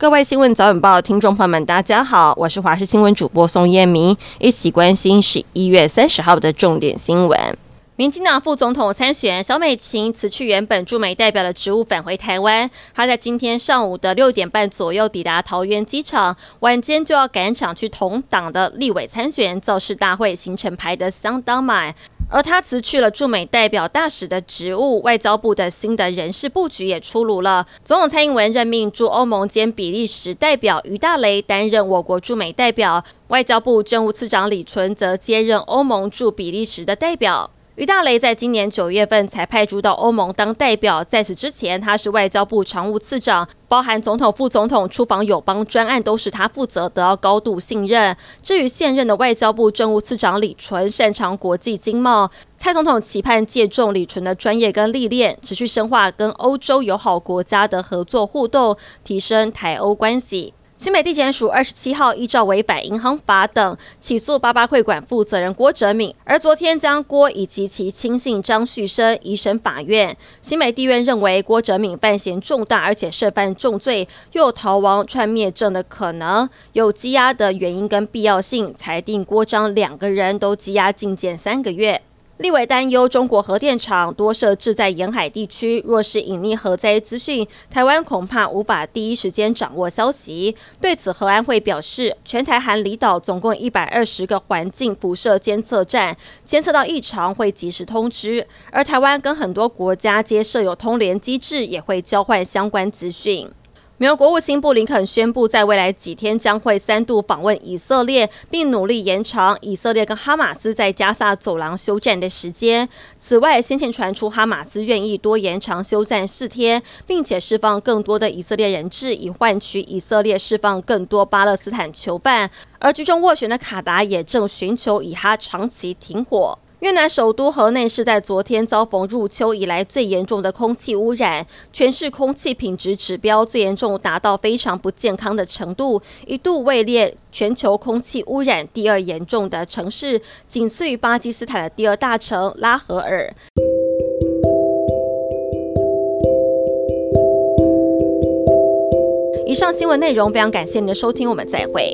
各位新闻早晚报听众朋友们，大家好，我是华视新闻主播宋燕明，一起关心十一月三十号的重点新闻。民进党副总统参选小美琴辞去原本驻美代表的职务，返回台湾。她在今天上午的六点半左右抵达桃园机场，晚间就要赶场去同党的立委参选造势大会，行程排得相当满。而他辞去了驻美代表大使的职务，外交部的新的人事布局也出炉了。总统蔡英文任命驻欧盟兼比利时代表于大雷担任我国驻美代表，外交部政务次长李纯则接任欧盟驻比利时的代表。于大雷在今年九月份才派驻到欧盟当代表，在此之前他是外交部常务次长，包含总统、副总统出访友邦专案都是他负责，得到高度信任。至于现任的外交部政务次长李纯，擅长国际经贸，蔡总统期盼借重李纯的专业跟历练，持续深化跟欧洲友好国家的合作互动，提升台欧关系。新北地检署二十七号依照违反银行法等起诉八八会馆负责人郭哲敏，而昨天将郭以及其亲信张旭升移审法院。新北地院认为郭哲敏犯嫌重大，而且涉犯重罪，又有逃亡串灭证的可能，有羁押的原因跟必要性，裁定郭张两个人都羁押禁见三个月。立委担忧中国核电厂多设置在沿海地区，若是隐匿核灾资讯，台湾恐怕无法第一时间掌握消息。对此，核安会表示，全台含离岛总共一百二十个环境辐射监测站，监测到异常会及时通知。而台湾跟很多国家皆设有通联机制，也会交换相关资讯。美国国务卿布林肯宣布，在未来几天将会三度访问以色列，并努力延长以色列跟哈马斯在加萨走廊休战的时间。此外，先前传出哈马斯愿意多延长休战四天，并且释放更多的以色列人质，以换取以色列释放更多巴勒斯坦囚犯。而居中斡旋的卡达也正寻求以哈长期停火。越南首都河内是在昨天遭逢入秋以来最严重的空气污染，全市空气品质指标最严重达到非常不健康的程度，一度位列全球空气污染第二严重的城市，仅次于巴基斯坦的第二大城拉合尔。以上新闻内容非常感谢您的收听，我们再会。